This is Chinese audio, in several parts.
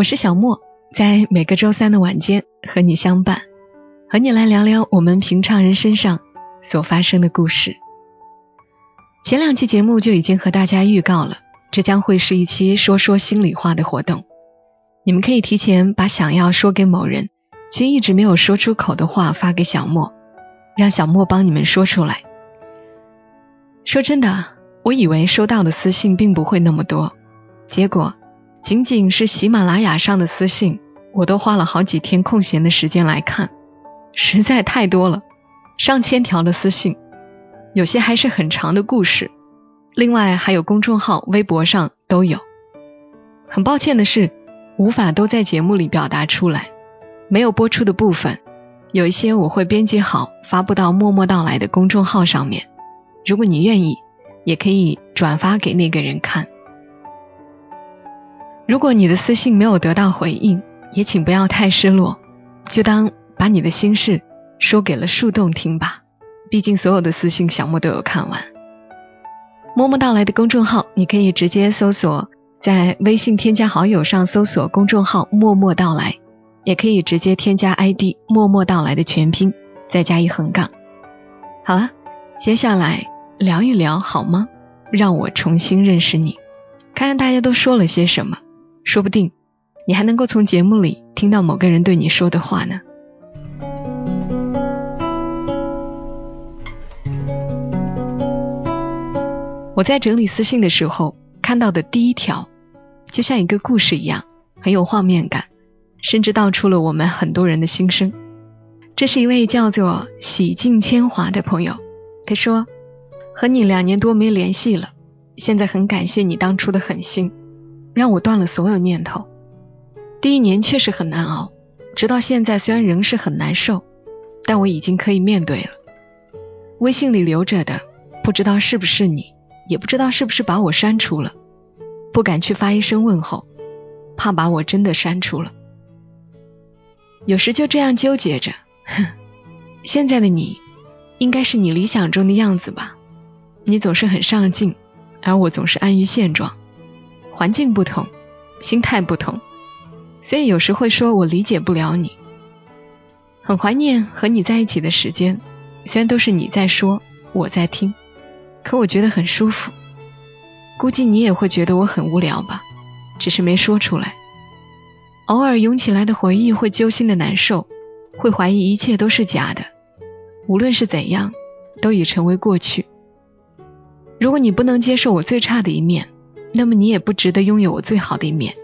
我是小莫，在每个周三的晚间和你相伴，和你来聊聊我们平常人身上所发生的故事。前两期节目就已经和大家预告了，这将会是一期说说心里话的活动。你们可以提前把想要说给某人却一直没有说出口的话发给小莫，让小莫帮你们说出来。说真的，我以为收到的私信并不会那么多，结果仅仅是喜马拉雅上的私信，我都花了好几天空闲的时间来看，实在太多了，上千条的私信，有些还是很长的故事，另外还有公众号、微博上都有。很抱歉的是，无法都在节目里表达出来，没有播出的部分，有一些我会编辑好发布到默默到来的公众号上面。如果你愿意，也可以转发给那个人看。如果你的私信没有得到回应，也请不要太失落，就当把你的心事说给了树洞听吧。毕竟所有的私信小莫都有看完。默默到来的公众号，你可以直接搜索，在微信添加好友上搜索公众号“默默到来”，也可以直接添加 ID“ 默默到来”的全拼，再加一横杠。好了。接下来聊一聊好吗？让我重新认识你，看看大家都说了些什么，说不定你还能够从节目里听到某个人对你说的话呢。我在整理私信的时候看到的第一条，就像一个故事一样，很有画面感，甚至道出了我们很多人的心声。这是一位叫做洗尽铅华的朋友。他说：“和你两年多没联系了，现在很感谢你当初的狠心，让我断了所有念头。第一年确实很难熬，直到现在虽然仍是很难受，但我已经可以面对了。微信里留着的，不知道是不是你，也不知道是不是把我删除了，不敢去发一声问候，怕把我真的删除了。有时就这样纠结着，哼，现在的你。”应该是你理想中的样子吧，你总是很上进，而我总是安于现状。环境不同，心态不同，所以有时会说我理解不了你。很怀念和你在一起的时间，虽然都是你在说，我在听，可我觉得很舒服。估计你也会觉得我很无聊吧，只是没说出来。偶尔涌起来的回忆会揪心的难受，会怀疑一切都是假的。无论是怎样，都已成为过去。如果你不能接受我最差的一面，那么你也不值得拥有我最好的一面。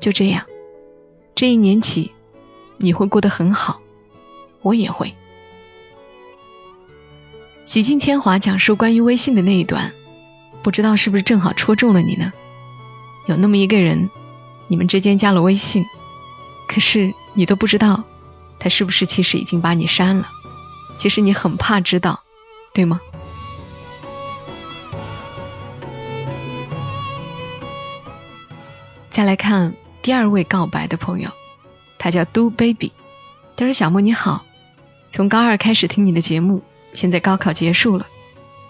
就这样，这一年起，你会过得很好，我也会。洗尽铅华讲述关于微信的那一段，不知道是不是正好戳中了你呢？有那么一个人，你们之间加了微信，可是你都不知道，他是不是其实已经把你删了。其实你很怕知道，对吗？再来看第二位告白的朋友，他叫 Do Baby。他说：“小莫你好，从高二开始听你的节目，现在高考结束了，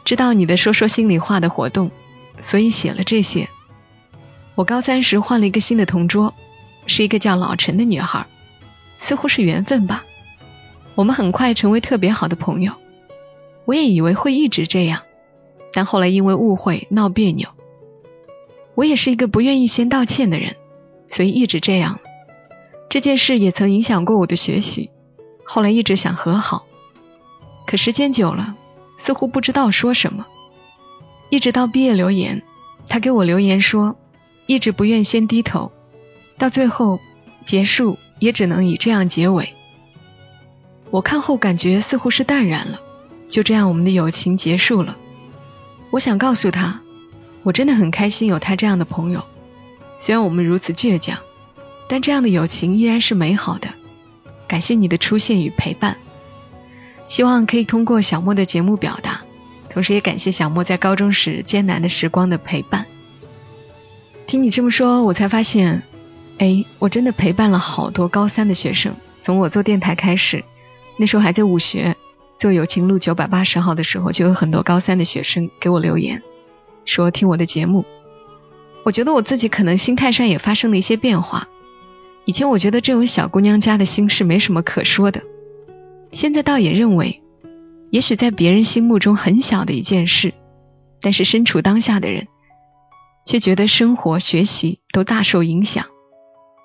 知道你的说说心里话的活动，所以写了这些。我高三时换了一个新的同桌，是一个叫老陈的女孩，似乎是缘分吧。”我们很快成为特别好的朋友，我也以为会一直这样，但后来因为误会闹别扭。我也是一个不愿意先道歉的人，所以一直这样。这件事也曾影响过我的学习，后来一直想和好，可时间久了，似乎不知道说什么。一直到毕业留言，他给我留言说，一直不愿先低头，到最后结束也只能以这样结尾。我看后感觉似乎是淡然了，就这样我们的友情结束了。我想告诉他，我真的很开心有他这样的朋友，虽然我们如此倔强，但这样的友情依然是美好的。感谢你的出现与陪伴，希望可以通过小莫的节目表达，同时也感谢小莫在高中时艰难的时光的陪伴。听你这么说，我才发现，哎，我真的陪伴了好多高三的学生。从我做电台开始，那时候还在武学做友情路九百八十号的时候，就有很多高三的学生给我留言，说听我的节目。我觉得我自己可能心态上也发生了一些变化。以前我觉得这种小姑娘家的心事没什么可说的，现在倒也认为，也许在别人心目中很小的一件事，但是身处当下的人，却觉得生活、学习都大受影响，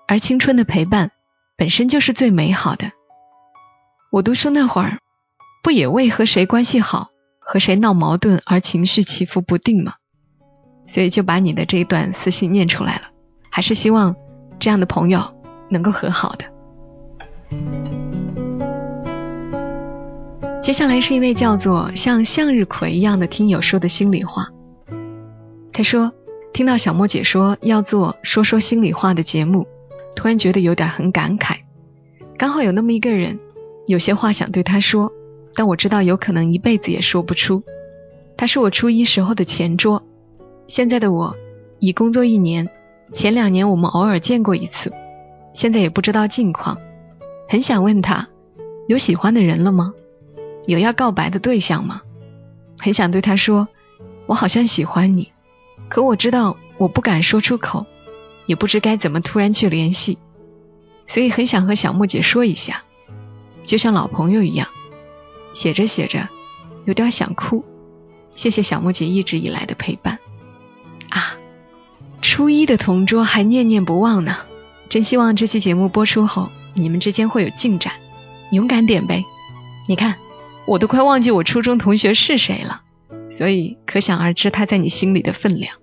而青春的陪伴本身就是最美好的。我读书那会儿，不也为和谁关系好、和谁闹矛盾而情绪起伏不定吗？所以就把你的这一段私信念出来了，还是希望这样的朋友。能够和好的。接下来是一位叫做像向日葵一样的听友说的心里话。他说，听到小莫姐说要做说说心里话的节目，突然觉得有点很感慨。刚好有那么一个人，有些话想对他说，但我知道有可能一辈子也说不出。他是我初一时候的前桌，现在的我已工作一年，前两年我们偶尔见过一次。现在也不知道近况，很想问他，有喜欢的人了吗？有要告白的对象吗？很想对他说，我好像喜欢你，可我知道我不敢说出口，也不知该怎么突然去联系，所以很想和小木姐说一下，就像老朋友一样。写着写着，有点想哭。谢谢小木姐一直以来的陪伴。啊，初一的同桌还念念不忘呢。真希望这期节目播出后，你们之间会有进展，勇敢点呗！你看，我都快忘记我初中同学是谁了，所以可想而知他在你心里的分量。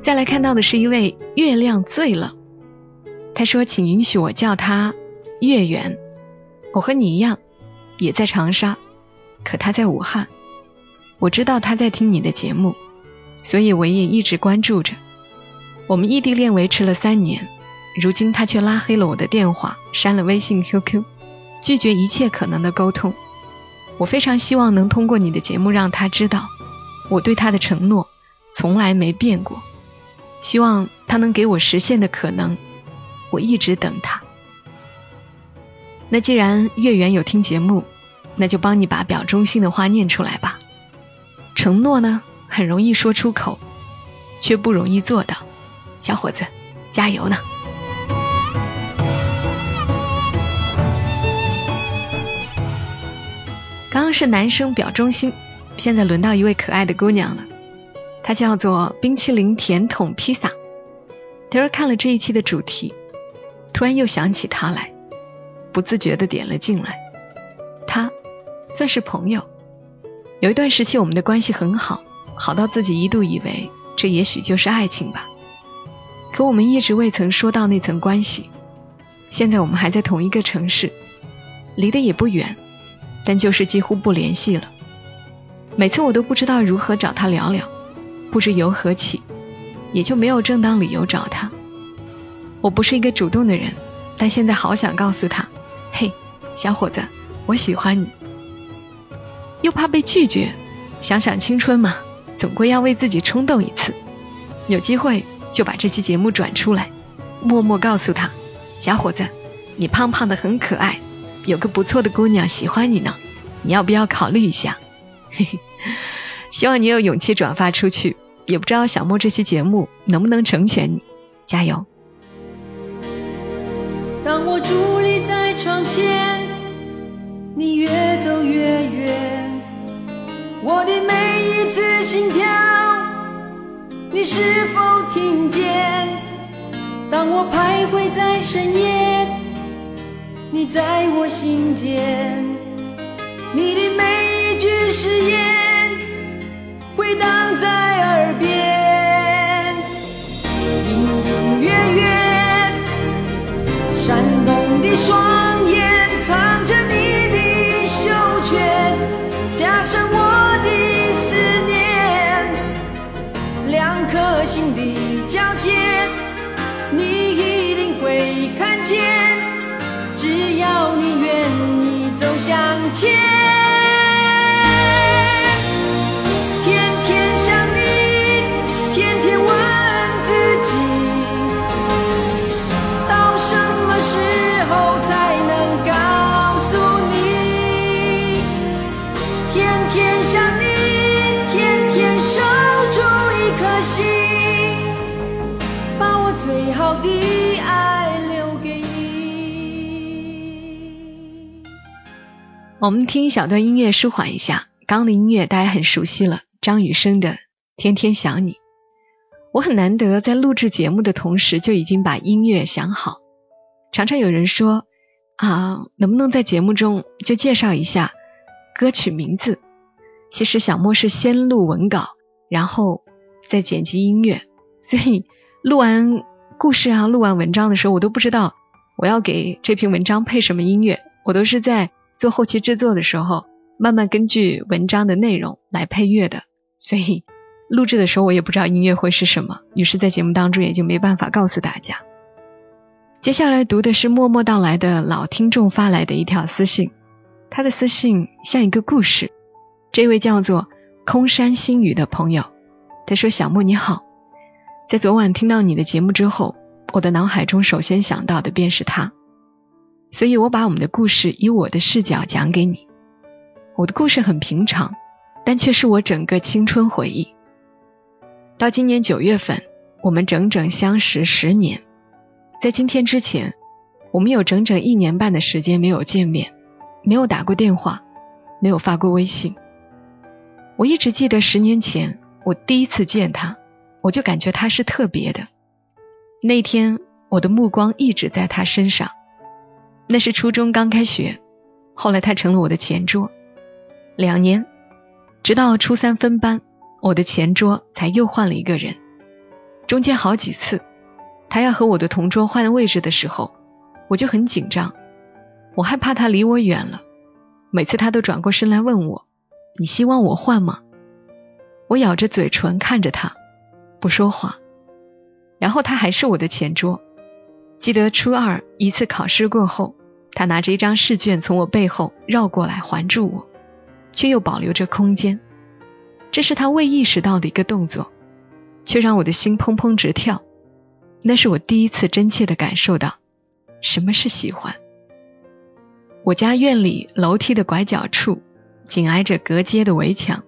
再来看到的是一位月亮醉了，他说：“请允许我叫他月圆，我和你一样，也在长沙，可他在武汉。我知道他在听你的节目。”所以我也一直关注着。我们异地恋维持了三年，如今他却拉黑了我的电话，删了微信、QQ，拒绝一切可能的沟通。我非常希望能通过你的节目让他知道，我对他的承诺从来没变过。希望他能给我实现的可能，我一直等他。那既然月圆有听节目，那就帮你把表忠心的话念出来吧。承诺呢？很容易说出口，却不容易做到。小伙子，加油呢！刚刚是男生表忠心，现在轮到一位可爱的姑娘了。她叫做冰淇淋甜筒披萨。他说看了这一期的主题，突然又想起他来，不自觉的点了进来。他算是朋友，有一段时期我们的关系很好。好到自己一度以为这也许就是爱情吧，可我们一直未曾说到那层关系。现在我们还在同一个城市，离得也不远，但就是几乎不联系了。每次我都不知道如何找他聊聊，不知由何起，也就没有正当理由找他。我不是一个主动的人，但现在好想告诉他：“嘿，小伙子，我喜欢你。”又怕被拒绝，想想青春嘛。总归要为自己冲动一次，有机会就把这期节目转出来，默默告诉他：“小伙子，你胖胖的很可爱，有个不错的姑娘喜欢你呢，你要不要考虑一下？”嘿嘿，希望你有勇气转发出去，也不知道小莫这期节目能不能成全你，加油！当我伫立在窗前，你越走越远。我的每一次心跳，你是否听见？当我徘徊在深夜，你在我心间。你的每一句誓言，回荡在耳边。隐隐约约，前，我们听一小段音乐舒缓一下。刚刚的音乐大家很熟悉了，张雨生的《天天想你》。我很难得在录制节目的同时就已经把音乐想好。常常有人说啊，能不能在节目中就介绍一下歌曲名字？其实小莫是先录文稿，然后再剪辑音乐，所以录完故事啊，录完文章的时候，我都不知道我要给这篇文章配什么音乐，我都是在。做后期制作的时候，慢慢根据文章的内容来配乐的，所以录制的时候我也不知道音乐会是什么，于是，在节目当中也就没办法告诉大家。接下来读的是默默到来的老听众发来的一条私信，他的私信像一个故事。这位叫做空山新雨的朋友，他说：“小莫你好，在昨晚听到你的节目之后，我的脑海中首先想到的便是他。”所以我把我们的故事以我的视角讲给你。我的故事很平常，但却是我整个青春回忆。到今年九月份，我们整整相识十年。在今天之前，我们有整整一年半的时间没有见面，没有打过电话，没有发过微信。我一直记得十年前我第一次见他，我就感觉他是特别的。那天我的目光一直在他身上。那是初中刚开学，后来他成了我的前桌。两年，直到初三分班，我的前桌才又换了一个人。中间好几次，他要和我的同桌换位置的时候，我就很紧张，我害怕他离我远了。每次他都转过身来问我：“你希望我换吗？”我咬着嘴唇看着他，不说话。然后他还是我的前桌。记得初二一次考试过后。他拿着一张试卷从我背后绕过来环住我，却又保留着空间。这是他未意识到的一个动作，却让我的心砰砰直跳。那是我第一次真切的感受到什么是喜欢。我家院里楼梯的拐角处，紧挨着隔街的围墙。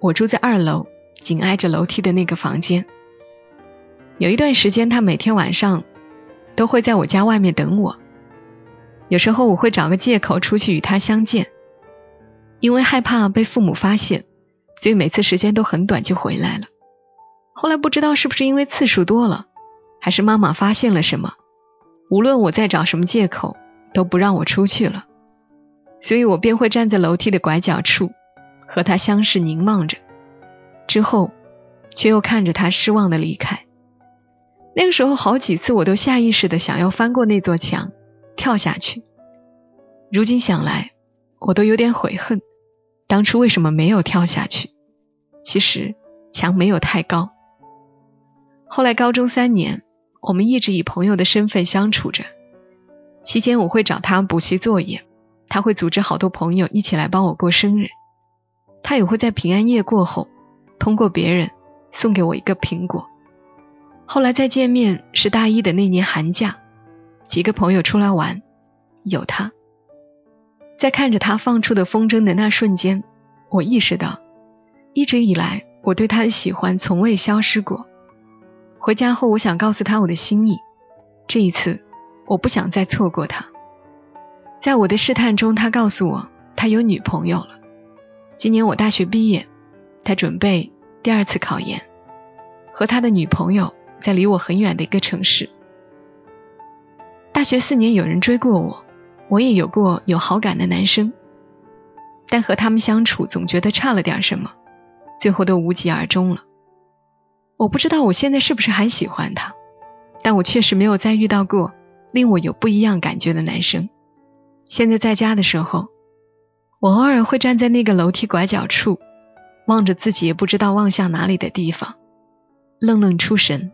我住在二楼，紧挨着楼梯的那个房间。有一段时间，他每天晚上都会在我家外面等我。有时候我会找个借口出去与他相见，因为害怕被父母发现，所以每次时间都很短就回来了。后来不知道是不是因为次数多了，还是妈妈发现了什么，无论我在找什么借口，都不让我出去了。所以我便会站在楼梯的拐角处，和他相视凝望着，之后却又看着他失望的离开。那个时候好几次我都下意识的想要翻过那座墙。跳下去。如今想来，我都有点悔恨，当初为什么没有跳下去？其实墙没有太高。后来高中三年，我们一直以朋友的身份相处着。期间我会找他补习作业，他会组织好多朋友一起来帮我过生日。他也会在平安夜过后，通过别人送给我一个苹果。后来再见面是大一的那年寒假。几个朋友出来玩，有他。在看着他放出的风筝的那瞬间，我意识到，一直以来我对他的喜欢从未消失过。回家后，我想告诉他我的心意，这一次我不想再错过他。在我的试探中，他告诉我他有女朋友了。今年我大学毕业，他准备第二次考研，和他的女朋友在离我很远的一个城市。大学四年，有人追过我，我也有过有好感的男生，但和他们相处总觉得差了点什么，最后都无疾而终了。我不知道我现在是不是还喜欢他，但我确实没有再遇到过令我有不一样感觉的男生。现在在家的时候，我偶尔会站在那个楼梯拐角处，望着自己也不知道望向哪里的地方，愣愣出神，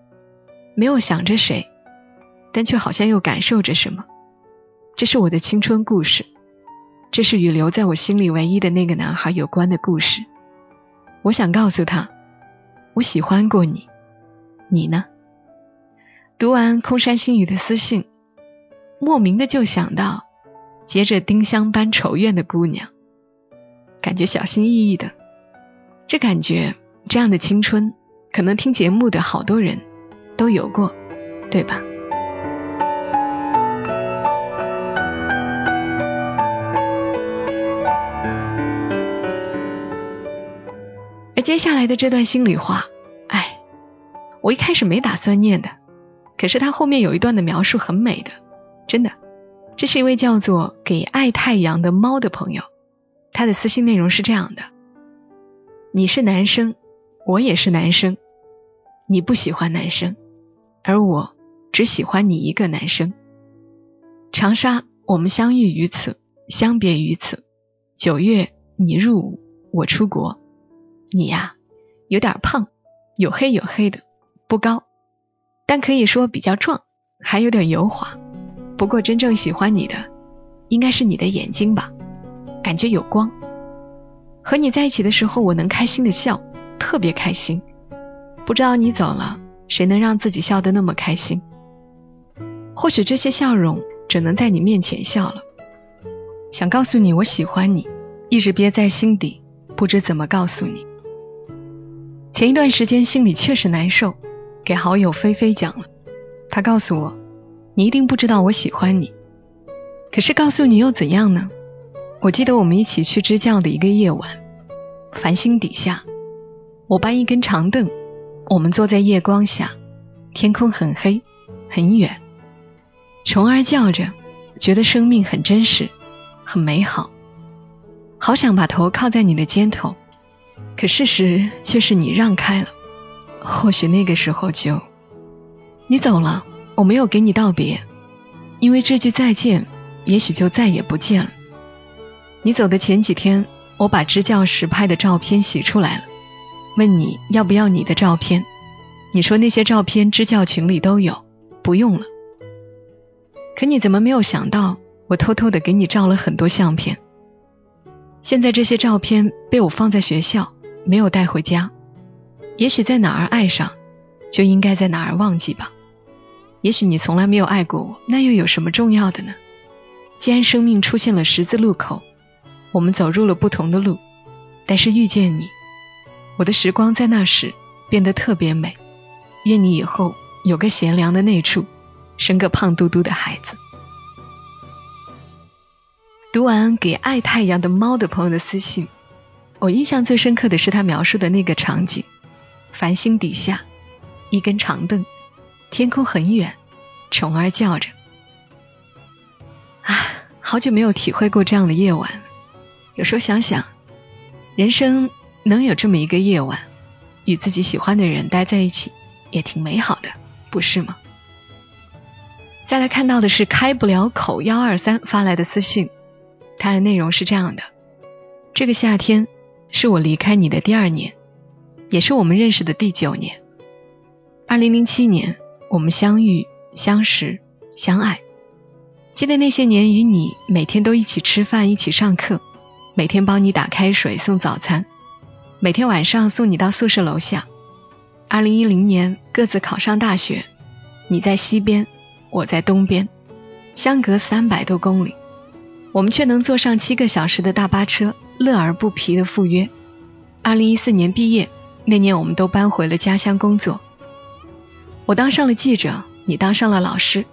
没有想着谁。但却好像又感受着什么，这是我的青春故事。这是与留在我心里唯一的那个男孩有关的故事。我想告诉他，我喜欢过你，你呢？读完空山新雨的私信，莫名的就想到结着丁香般愁怨的姑娘，感觉小心翼翼的。这感觉，这样的青春，可能听节目的好多人都有过，对吧？而接下来的这段心里话，哎，我一开始没打算念的，可是他后面有一段的描述很美的，真的。这是一位叫做“给爱太阳”的猫的朋友，他的私信内容是这样的：你是男生，我也是男生，你不喜欢男生，而我只喜欢你一个男生。长沙，我们相遇于此，相别于此。九月，你入伍，我出国。你呀，有点胖，黝黑黝黑的，不高，但可以说比较壮，还有点油滑。不过真正喜欢你的，应该是你的眼睛吧，感觉有光。和你在一起的时候，我能开心的笑，特别开心。不知道你走了，谁能让自己笑得那么开心？或许这些笑容只能在你面前笑了。想告诉你我喜欢你，一直憋在心底，不知怎么告诉你。前一段时间心里确实难受，给好友菲菲讲了，她告诉我，你一定不知道我喜欢你，可是告诉你又怎样呢？我记得我们一起去支教的一个夜晚，繁星底下，我搬一根长凳，我们坐在夜光下，天空很黑，很远，虫儿叫着，觉得生命很真实，很美好，好想把头靠在你的肩头。可事实却是你让开了，或许那个时候就你走了，我没有给你道别，因为这句再见，也许就再也不见了。你走的前几天，我把支教时拍的照片洗出来了，问你要不要你的照片，你说那些照片支教群里都有，不用了。可你怎么没有想到，我偷偷的给你照了很多相片，现在这些照片被我放在学校。没有带回家，也许在哪儿爱上，就应该在哪儿忘记吧。也许你从来没有爱过我，那又有什么重要的呢？既然生命出现了十字路口，我们走入了不同的路，但是遇见你，我的时光在那时变得特别美。愿你以后有个贤良的内处，生个胖嘟嘟的孩子。读完给爱太阳的猫的朋友的私信。我印象最深刻的是他描述的那个场景：繁星底下，一根长凳，天空很远，虫儿叫着。啊，好久没有体会过这样的夜晚。有时候想想，人生能有这么一个夜晚，与自己喜欢的人待在一起，也挺美好的，不是吗？再来看到的是开不了口幺二三发来的私信，它的内容是这样的：这个夏天。是我离开你的第二年，也是我们认识的第九年。二零零七年，我们相遇、相识、相爱。记得那些年，与你每天都一起吃饭、一起上课，每天帮你打开水、送早餐，每天晚上送你到宿舍楼下。二零一零年，各自考上大学，你在西边，我在东边，相隔三百多公里，我们却能坐上七个小时的大巴车。乐而不疲的赴约。二零一四年毕业那年，我们都搬回了家乡工作。我当上了记者，你当上了老师，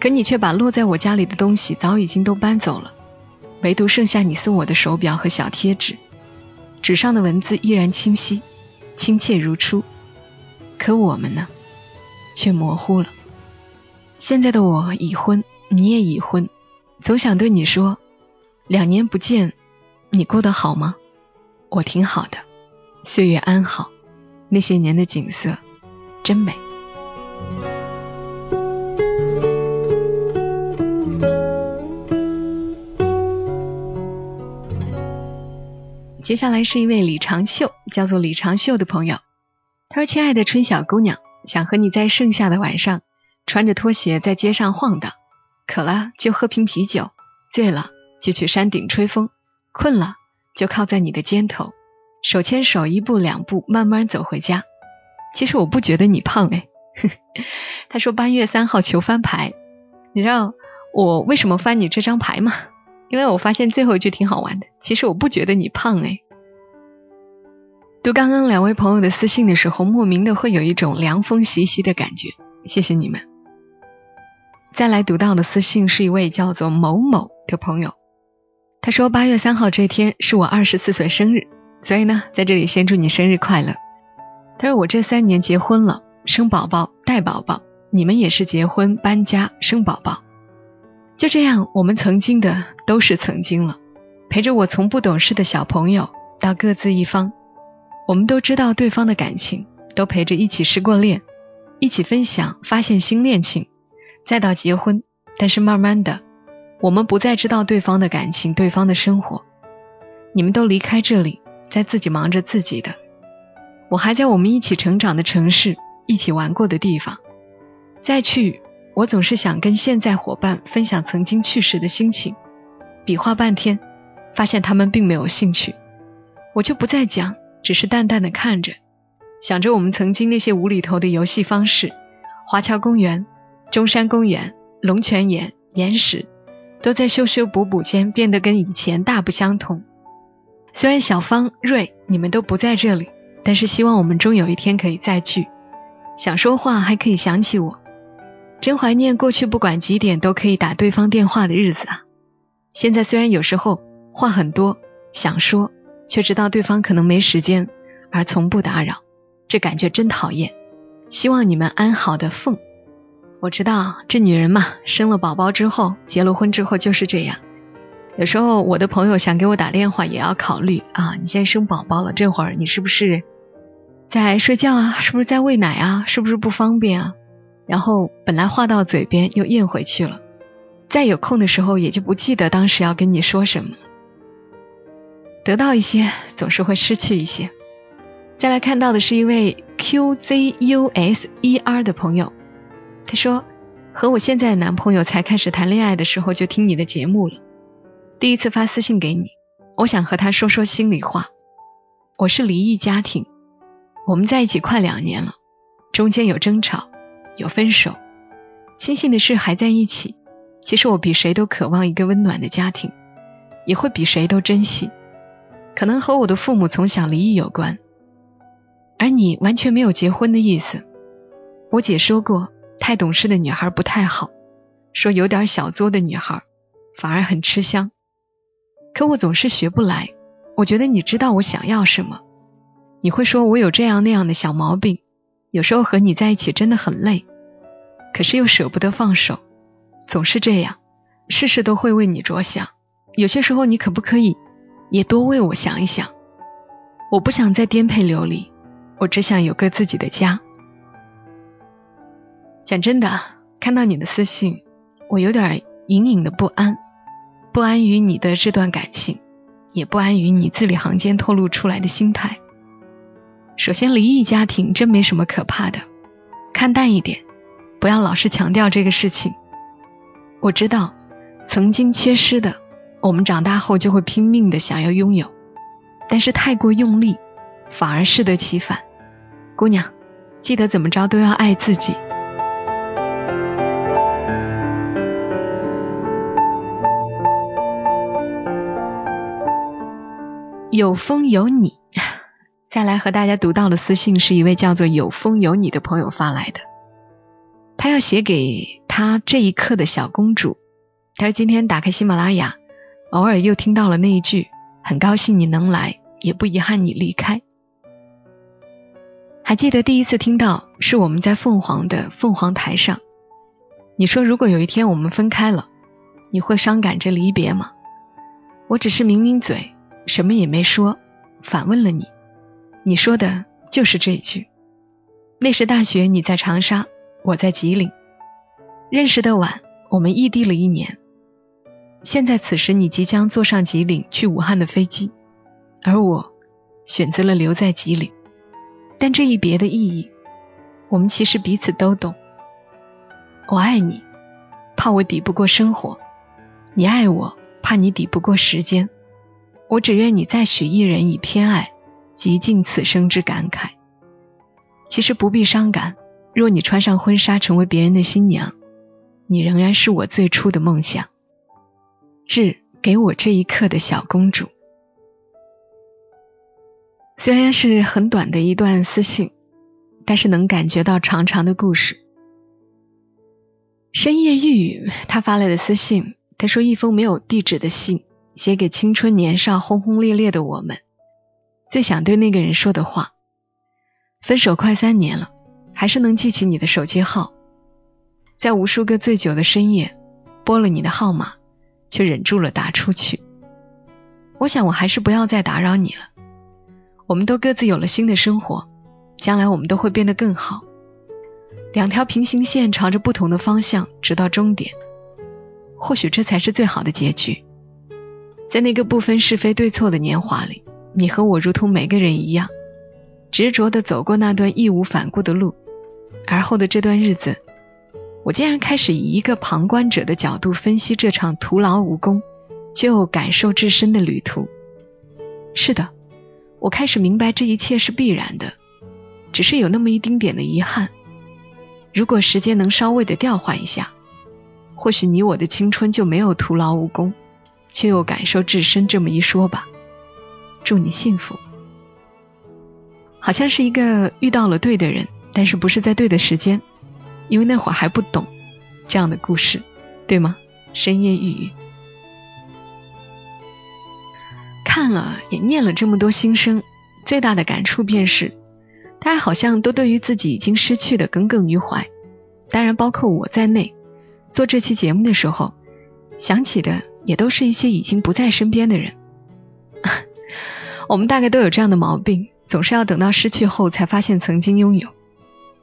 可你却把落在我家里的东西早已经都搬走了，唯独剩下你送我的手表和小贴纸。纸上的文字依然清晰，亲切如初，可我们呢，却模糊了。现在的我已婚，你也已婚，总想对你说，两年不见。你过得好吗？我挺好的，岁月安好，那些年的景色真美。接下来是一位李长秀，叫做李长秀的朋友，他说：“亲爱的春小姑娘，想和你在盛夏的晚上，穿着拖鞋在街上晃荡，渴了就喝瓶啤酒，醉了。”就去山顶吹风，困了就靠在你的肩头，手牵手一步两步慢慢走回家。其实我不觉得你胖哎。他说八月三号求翻牌，你知道我为什么翻你这张牌吗？因为我发现最后一句挺好玩的。其实我不觉得你胖哎。读刚刚两位朋友的私信的时候，莫名的会有一种凉风习习的感觉。谢谢你们。再来读到的私信是一位叫做某某的朋友，他说八月三号这天是我二十四岁生日，所以呢，在这里先祝你生日快乐。他说我这三年结婚了，生宝宝带宝宝，你们也是结婚搬家生宝宝，就这样，我们曾经的都是曾经了，陪着我从不懂事的小朋友到各自一方。我们都知道对方的感情，都陪着一起失过恋，一起分享发现新恋情，再到结婚。但是慢慢的，我们不再知道对方的感情，对方的生活。你们都离开这里，在自己忙着自己的。我还在我们一起成长的城市，一起玩过的地方。再去，我总是想跟现在伙伴分享曾经去时的心情，比划半天，发现他们并没有兴趣，我就不再讲。只是淡淡的看着，想着我们曾经那些无厘头的游戏方式，华侨公园、中山公园、龙泉岩、岩石，都在修修补补间变得跟以前大不相同。虽然小芳、瑞你们都不在这里，但是希望我们终有一天可以再聚。想说话还可以想起我，真怀念过去不管几点都可以打对方电话的日子啊！现在虽然有时候话很多，想说。却知道对方可能没时间，而从不打扰，这感觉真讨厌。希望你们安好的凤。我知道这女人嘛，生了宝宝之后，结了婚之后就是这样。有时候我的朋友想给我打电话，也要考虑啊，你现在生宝宝了，这会儿你是不是在睡觉啊？是不是在喂奶啊？是不是不方便啊？然后本来话到嘴边又咽回去了，再有空的时候也就不记得当时要跟你说什么。得到一些，总是会失去一些。再来看到的是一位 QZUSER 的朋友，他说：“和我现在的男朋友才开始谈恋爱的时候就听你的节目了，第一次发私信给你，我想和他说说心里话。我是离异家庭，我们在一起快两年了，中间有争吵，有分手，庆幸的是还在一起。其实我比谁都渴望一个温暖的家庭，也会比谁都珍惜。”可能和我的父母从小离异有关，而你完全没有结婚的意思。我姐说过，太懂事的女孩不太好，说有点小作的女孩反而很吃香。可我总是学不来。我觉得你知道我想要什么，你会说我有这样那样的小毛病，有时候和你在一起真的很累，可是又舍不得放手，总是这样，事事都会为你着想。有些时候你可不可以？也多为我想一想，我不想再颠沛流离，我只想有个自己的家。讲真的，看到你的私信，我有点隐隐的不安，不安于你的这段感情，也不安于你字里行间透露出来的心态。首先，离异家庭真没什么可怕的，看淡一点，不要老是强调这个事情。我知道，曾经缺失的。我们长大后就会拼命的想要拥有，但是太过用力，反而适得其反。姑娘，记得怎么着都要爱自己。有风有你，再来和大家读到的私信是一位叫做有风有你的朋友发来的，他要写给他这一刻的小公主。他说今天打开喜马拉雅。偶尔又听到了那一句，很高兴你能来，也不遗憾你离开。还记得第一次听到是我们在凤凰的凤凰台上，你说如果有一天我们分开了，你会伤感着离别吗？我只是抿抿嘴，什么也没说，反问了你，你说的就是这一句。那时大学你在长沙，我在吉林，认识的晚，我们异地了一年。现在此时，你即将坐上吉林去武汉的飞机，而我选择了留在吉林。但这一别的意义，我们其实彼此都懂。我爱你，怕我抵不过生活；你爱我，怕你抵不过时间。我只愿你再许一人以偏爱，极尽此生之感慨。其实不必伤感，若你穿上婚纱成为别人的新娘，你仍然是我最初的梦想。致给我这一刻的小公主。虽然是很短的一段私信，但是能感觉到长长的故事。深夜欲雨，他发来的私信，他说一封没有地址的信，写给青春年少轰轰烈烈的我们，最想对那个人说的话。分手快三年了，还是能记起你的手机号，在无数个醉酒的深夜，拨了你的号码，却忍住了打出去。我想，我还是不要再打扰你了。我们都各自有了新的生活，将来我们都会变得更好。两条平行线朝着不同的方向，直到终点。或许这才是最好的结局。在那个不分是非对错的年华里，你和我如同每个人一样，执着地走过那段义无反顾的路。而后的这段日子，我竟然开始以一个旁观者的角度分析这场徒劳无功，却又感受至深的旅途。是的。我开始明白这一切是必然的，只是有那么一丁点的遗憾。如果时间能稍微的调换一下，或许你我的青春就没有徒劳无功，却又感受至深这么一说吧。祝你幸福。好像是一个遇到了对的人，但是不是在对的时间，因为那会儿还不懂这样的故事，对吗？深夜抑郁。看了也念了这么多心声，最大的感触便是，大家好像都对于自己已经失去的耿耿于怀。当然，包括我在内，做这期节目的时候，想起的也都是一些已经不在身边的人。我们大概都有这样的毛病，总是要等到失去后才发现曾经拥有。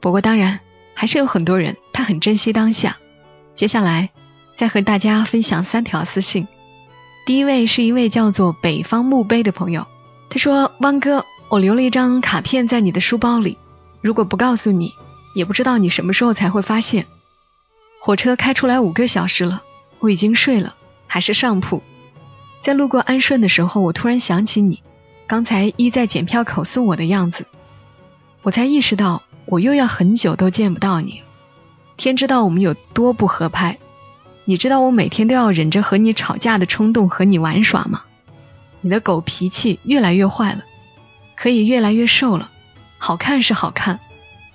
不过，当然还是有很多人他很珍惜当下。接下来，再和大家分享三条私信。第一位是一位叫做北方墓碑的朋友，他说：“汪哥，我留了一张卡片在你的书包里，如果不告诉你，也不知道你什么时候才会发现。火车开出来五个小时了，我已经睡了，还是上铺。在路过安顺的时候，我突然想起你，刚才依在检票口送我的样子，我才意识到我又要很久都见不到你。天知道我们有多不合拍。”你知道我每天都要忍着和你吵架的冲动和你玩耍吗？你的狗脾气越来越坏了，可以越来越瘦了，好看是好看，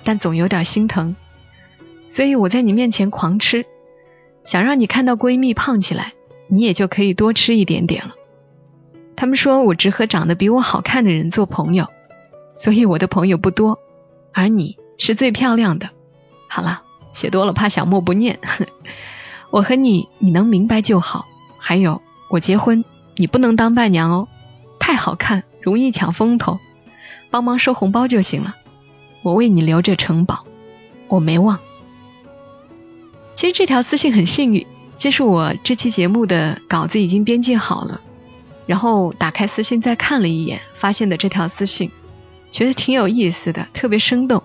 但总有点心疼，所以我在你面前狂吃，想让你看到闺蜜胖起来，你也就可以多吃一点点了。他们说我只和长得比我好看的人做朋友，所以我的朋友不多，而你是最漂亮的。好了，写多了怕小莫不念。我和你，你能明白就好。还有，我结婚，你不能当伴娘哦，太好看，容易抢风头，帮忙收红包就行了。我为你留着城堡，我没忘。其实这条私信很幸运，这是我这期节目的稿子已经编辑好了，然后打开私信再看了一眼，发现的这条私信，觉得挺有意思的，特别生动，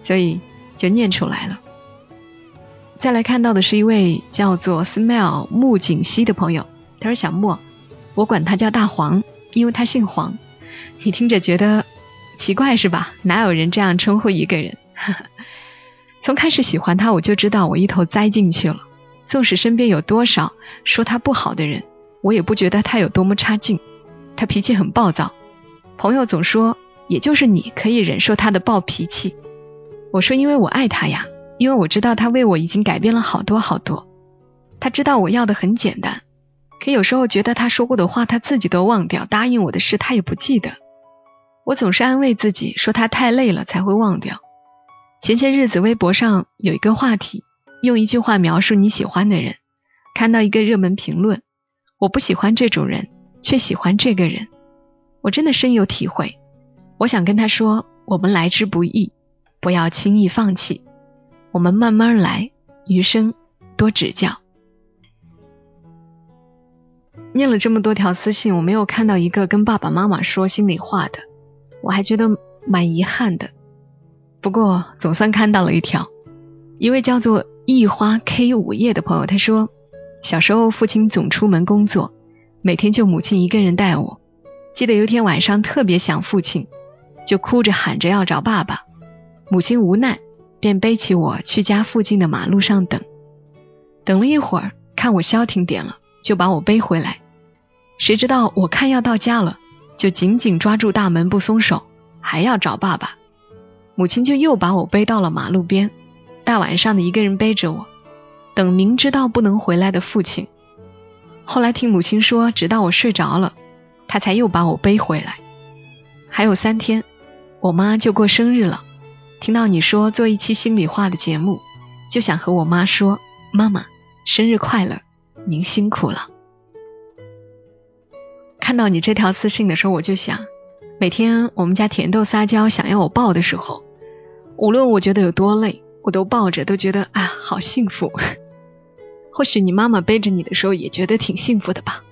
所以就念出来了。再来看到的是一位叫做 Smile 木槿溪的朋友，他说：“小莫，我管他叫大黄，因为他姓黄。你听着觉得奇怪是吧？哪有人这样称呼一个人？从开始喜欢他，我就知道我一头栽进去了。纵使身边有多少说他不好的人，我也不觉得他有多么差劲。他脾气很暴躁，朋友总说，也就是你可以忍受他的暴脾气。我说，因为我爱他呀。”因为我知道他为我已经改变了好多好多，他知道我要的很简单，可有时候觉得他说过的话他自己都忘掉，答应我的事他也不记得。我总是安慰自己说他太累了才会忘掉。前些日子微博上有一个话题，用一句话描述你喜欢的人，看到一个热门评论，我不喜欢这种人，却喜欢这个人，我真的深有体会。我想跟他说，我们来之不易，不要轻易放弃。我们慢慢来，余生多指教。念了这么多条私信，我没有看到一个跟爸爸妈妈说心里话的，我还觉得蛮遗憾的。不过总算看到了一条，一位叫做一花 K 午夜的朋友，他说，小时候父亲总出门工作，每天就母亲一个人带我。记得有天晚上特别想父亲，就哭着喊着要找爸爸。母亲无奈，便背起我去家附近的马路上等。等了一会儿，看我消停点了，就把我背回来。谁知道我看要到家了，就紧紧抓住大门不松手，还要找爸爸。母亲就又把我背到了马路边，大晚上的一个人背着我，等明知道不能回来的父亲。后来听母亲说，直到我睡着了，他才又把我背回来。还有三天，我妈就过生日了。听到你说做一期心里话的节目，就想和我妈说：“妈妈，生日快乐，您辛苦了。”看到你这条私信的时候，我就想，每天我们家甜豆撒娇想要我抱的时候。无论我觉得有多累，我都抱着，都觉得啊，好幸福。或许你妈妈背着你的时候也觉得挺幸福的吧。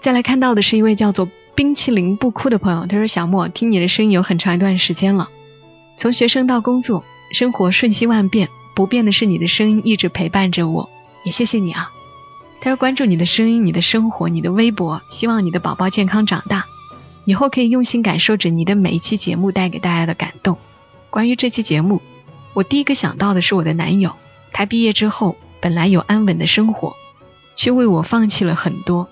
再来看到的是一位叫做冰淇淋不哭的朋友，他说：“小莫，听你的声音有很长一段时间了，从学生到工作，生活瞬息万变，不变的是你的声音一直陪伴着我，也谢谢你啊。”他说：“关注你的声音，你的生活，你的微博，希望你的宝宝健康长大，以后可以用心感受着你的每一期节目带给大家的感动。”关于这期节目，我第一个想到的是我的男友。他毕业之后本来有安稳的生活，却为我放弃了很多。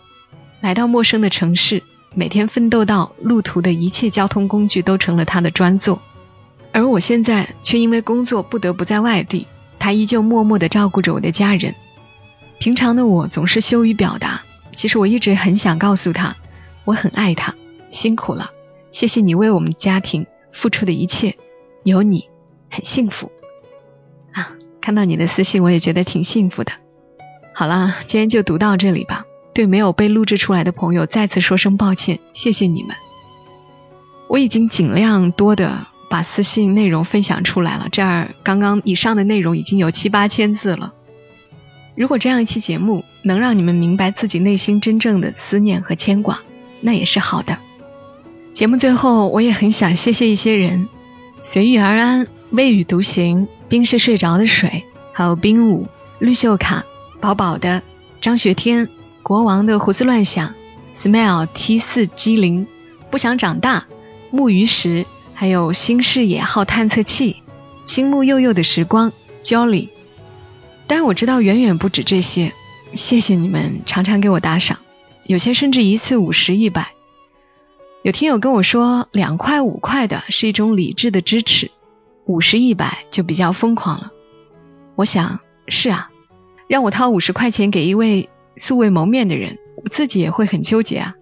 来到陌生的城市，每天奋斗到路途的一切交通工具都成了他的专座。而我现在却因为工作不得不在外地，他依旧默默地照顾着我的家人。平常的我总是羞于表达，其实我一直很想告诉他，我很爱他，辛苦了，谢谢你为我们家庭付出的一切。有你，很幸福啊！看到你的私信，我也觉得挺幸福的。好啦，今天就读到这里吧。对没有被录制出来的朋友，再次说声抱歉，谢谢你们。我已经尽量多的把私信内容分享出来了，这儿刚刚以上的内容已经有七八千字了。如果这样一期节目能让你们明白自己内心真正的思念和牵挂，那也是好的。节目最后，我也很想谢谢一些人。随遇而安，未雨独行，冰是睡着的水，还有冰舞、绿袖卡、饱饱的张学天、国王的胡思乱想、Smile T 四 G 零、不想长大、木鱼石，还有新视野号探测器、青木幼幼的时光、Jolly。当然我知道远远不止这些，谢谢你们常常给我打赏，有些甚至一次五十一百。有听友跟我说，两块五块的是一种理智的支持，五十一百就比较疯狂了。我想是啊，让我掏五十块钱给一位素未谋面的人，我自己也会很纠结啊。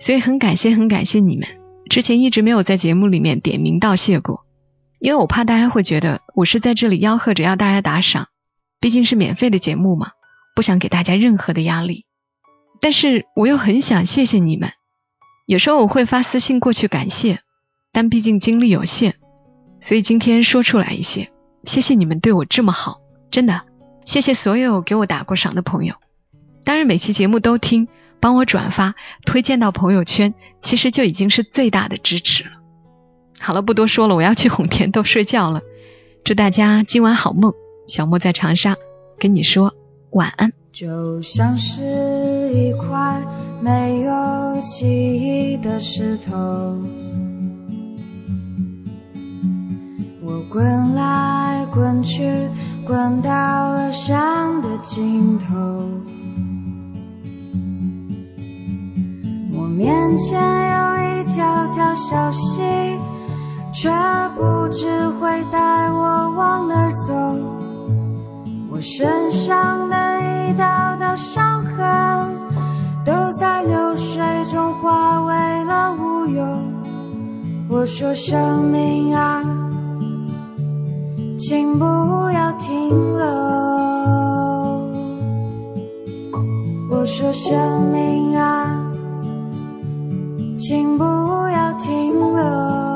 所以很感谢很感谢你们，之前一直没有在节目里面点名道谢过，因为我怕大家会觉得我是在这里吆喝着要大家打赏，毕竟是免费的节目嘛，不想给大家任何的压力。但是我又很想谢谢你们。有时候我会发私信过去感谢，但毕竟精力有限，所以今天说出来一些。谢谢你们对我这么好，真的，谢谢所有给我打过赏的朋友。当然每期节目都听，帮我转发，推荐到朋友圈，其实就已经是最大的支持了。好了，不多说了，我要去哄甜豆睡觉了。祝大家今晚好梦，小莫在长沙跟你说晚安。就像是一块。没有记忆的石头，我滚来滚去，滚到了山的尽头。我面前有一条条小溪，却不知会带我往哪儿走。我身上的一道道伤痕。都在流水中化为了乌有。我说生命啊，请不要停留。我说生命啊请不要停留。